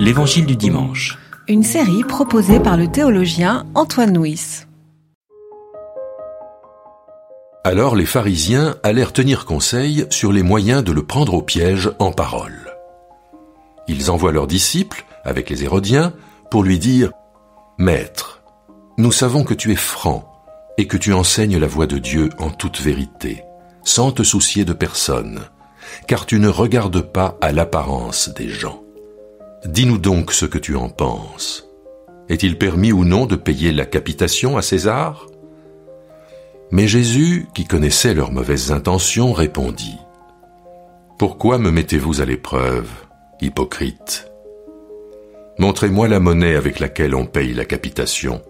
L'Évangile du dimanche. Une série proposée par le théologien Antoine Nuis. Alors les pharisiens allèrent tenir conseil sur les moyens de le prendre au piège en parole. Ils envoient leurs disciples, avec les Hérodiens, pour lui dire Maître, nous savons que tu es franc et que tu enseignes la voie de Dieu en toute vérité, sans te soucier de personne, car tu ne regardes pas à l'apparence des gens. Dis-nous donc ce que tu en penses. Est-il permis ou non de payer la capitation à César? Mais Jésus, qui connaissait leurs mauvaises intentions, répondit Pourquoi me mettez-vous à l'épreuve, hypocrite? Montrez-moi la monnaie avec laquelle on paye la capitation.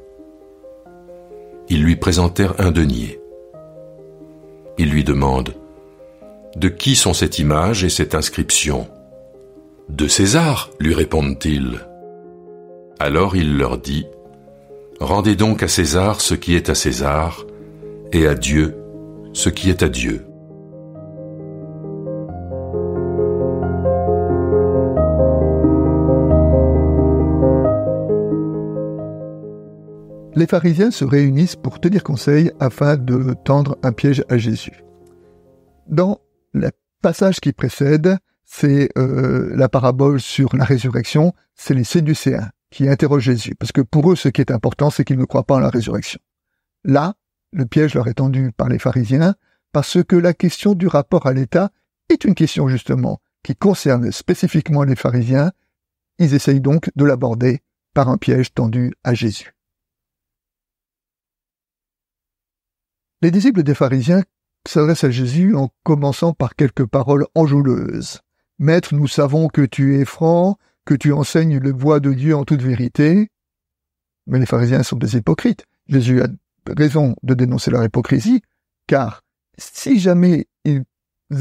Ils lui présentèrent un denier. Il lui demande De qui sont cette image et cette inscription? De César, lui répondent-ils. Alors il leur dit Rendez donc à César ce qui est à César, et à Dieu ce qui est à Dieu. les pharisiens se réunissent pour tenir conseil afin de tendre un piège à Jésus. Dans le passage qui précède, c'est euh, la parabole sur la résurrection, c'est les Séducéens qui interrogent Jésus, parce que pour eux, ce qui est important, c'est qu'ils ne croient pas en la résurrection. Là, le piège leur est tendu par les pharisiens, parce que la question du rapport à l'État est une question justement qui concerne spécifiquement les pharisiens. Ils essayent donc de l'aborder par un piège tendu à Jésus. Les disciples des pharisiens s'adressent à Jésus en commençant par quelques paroles enjôleuses. Maître, nous savons que tu es franc, que tu enseignes le voie de Dieu en toute vérité. Mais les pharisiens sont des hypocrites. Jésus a raison de dénoncer leur hypocrisie, car si jamais ils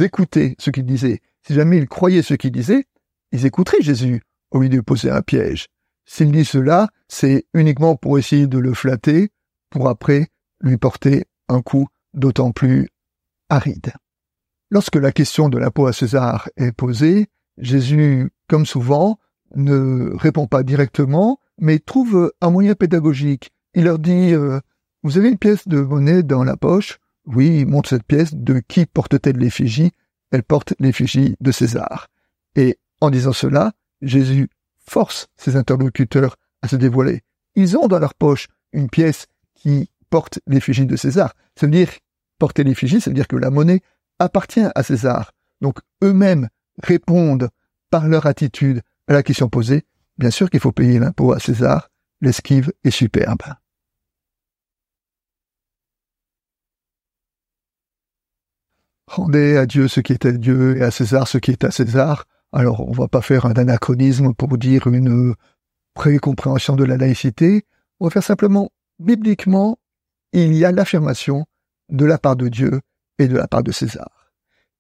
écoutaient ce qu'il disait, si jamais ils croyaient ce qu'il disait, ils écouteraient Jésus au lieu de poser un piège. S'il dit cela, c'est uniquement pour essayer de le flatter, pour après lui porter un coup d'autant plus aride. Lorsque la question de l'impôt à César est posée, Jésus, comme souvent, ne répond pas directement, mais trouve un moyen pédagogique. Il leur dit euh, Vous avez une pièce de monnaie dans la poche? Oui, montre cette pièce. De qui porte-t-elle l'effigie? Elle porte l'effigie de César. Et en disant cela, Jésus force ses interlocuteurs à se dévoiler. Ils ont dans leur poche une pièce qui porte l'effigie de César. Ça veut dire porter l'effigie, ça veut dire que la monnaie appartient à César. Donc eux-mêmes répondent par leur attitude à la question posée. Bien sûr qu'il faut payer l'impôt à César. L'esquive est superbe. Rendez à Dieu ce qui est à Dieu et à César ce qui est à César. Alors, on va pas faire un anachronisme pour dire une précompréhension de la laïcité. On va faire simplement, bibliquement, il y a l'affirmation de la part de Dieu et de la part de César.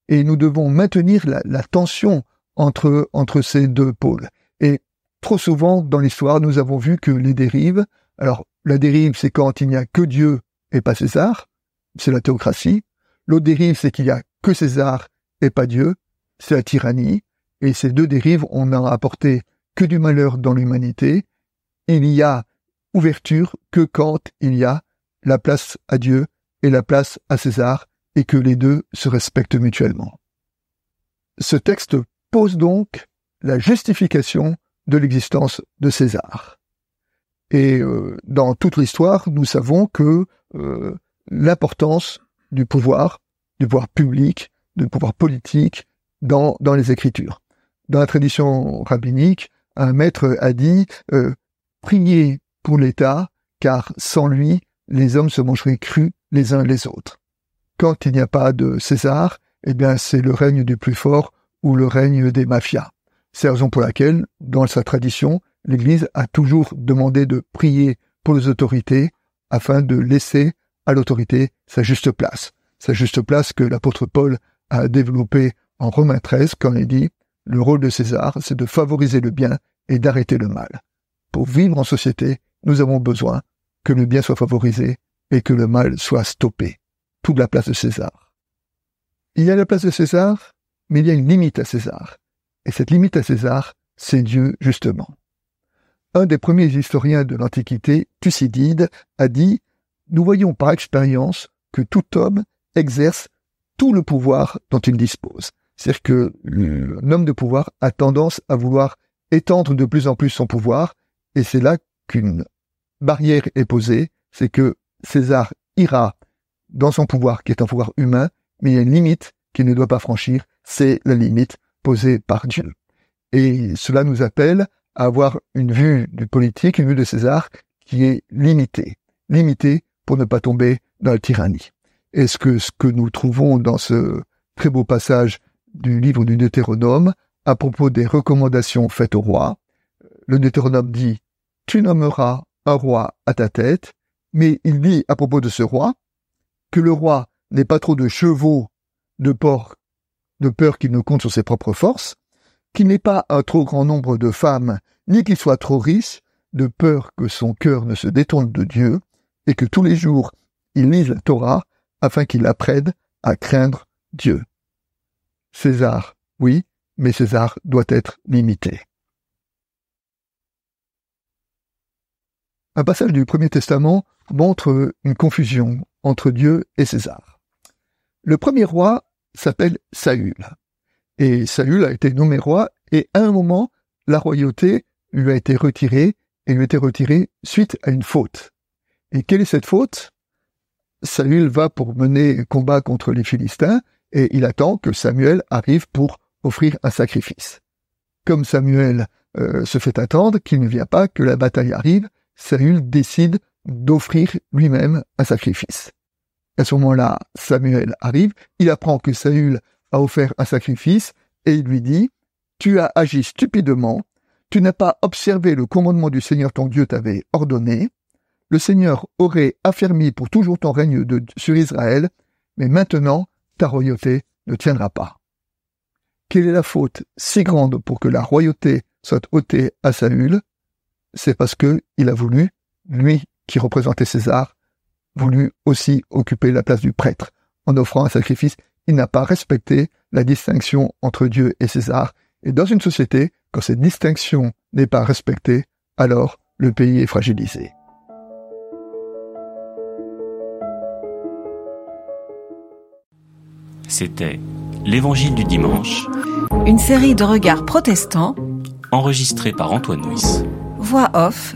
Et nous devons maintenir la, tension entre, entre ces deux pôles. Et trop souvent dans l'histoire, nous avons vu que les dérives, alors la dérive c'est quand il n'y a que Dieu et pas César, c'est la théocratie. L'autre dérive c'est qu'il y a que César et pas Dieu, c'est la tyrannie. Et ces deux dérives, on n'a apporté que du malheur dans l'humanité. Il y a ouverture que quand il y a la place à Dieu et la place à César, et que les deux se respectent mutuellement. Ce texte pose donc la justification de l'existence de César. Et euh, dans toute l'histoire, nous savons que euh, l'importance du pouvoir, du pouvoir public, du pouvoir politique dans, dans les Écritures. Dans la tradition rabbinique, un maître a dit euh, priez pour l'État, car sans lui, les hommes se mangeraient crus les uns les autres. Quand il n'y a pas de César, eh bien c'est le règne du plus fort ou le règne des mafias. C'est la raison pour laquelle, dans sa tradition, l'Église a toujours demandé de prier pour les autorités afin de laisser à l'autorité sa juste place. Sa juste place que l'apôtre Paul a développée en Romains 13 quand il dit le rôle de César, c'est de favoriser le bien et d'arrêter le mal. Pour vivre en société, nous avons besoin que le bien soit favorisé et que le mal soit stoppé. Toute la place de César. Il y a la place de César, mais il y a une limite à César. Et cette limite à César, c'est Dieu justement. Un des premiers historiens de l'Antiquité, Thucydide, a dit Nous voyons par expérience que tout homme exerce tout le pouvoir dont il dispose. C'est-à-dire que l'homme de pouvoir a tendance à vouloir étendre de plus en plus son pouvoir, et c'est là qu'une barrière est posée, c'est que César ira dans son pouvoir, qui est un pouvoir humain, mais il y a une limite qu'il ne doit pas franchir, c'est la limite posée par Dieu. Et cela nous appelle à avoir une vue du politique, une vue de César qui est limitée. Limitée pour ne pas tomber dans la tyrannie. Est-ce que ce que nous trouvons dans ce très beau passage du livre du Deutéronome à propos des recommandations faites au roi, le Deutéronome dit Tu nommeras un roi à ta tête, mais il dit à propos de ce roi que le roi n'ait pas trop de chevaux de porc, de peur qu'il ne compte sur ses propres forces, qu'il n'ait pas un trop grand nombre de femmes, ni qu'il soit trop riche, de peur que son cœur ne se détourne de Dieu, et que tous les jours il lise la Torah, afin qu'il apprenne à craindre Dieu. César, oui, mais César doit être limité. Un passage du Premier Testament montre une confusion entre Dieu et César. Le premier roi s'appelle Saül. Et Saül a été nommé roi et à un moment, la royauté lui a été retirée et lui a été retirée suite à une faute. Et quelle est cette faute? Saül va pour mener combat contre les Philistins et il attend que Samuel arrive pour offrir un sacrifice. Comme Samuel euh, se fait attendre, qu'il ne vient pas, que la bataille arrive, Saül décide d'offrir lui-même un sacrifice. À ce moment-là, Samuel arrive, il apprend que Saül a offert un sacrifice et il lui dit Tu as agi stupidement, tu n'as pas observé le commandement du Seigneur ton Dieu t'avait ordonné, le Seigneur aurait affermi pour toujours ton règne sur Israël, mais maintenant ta royauté ne tiendra pas. Quelle est la faute si grande pour que la royauté soit ôtée à Saül? C'est parce que il a voulu, lui qui représentait César, voulu aussi occuper la place du prêtre en offrant un sacrifice. Il n'a pas respecté la distinction entre Dieu et César. Et dans une société, quand cette distinction n'est pas respectée, alors le pays est fragilisé. C'était L'Évangile du dimanche, Une série de regards protestants, enregistré par Antoine Nuis. voix off,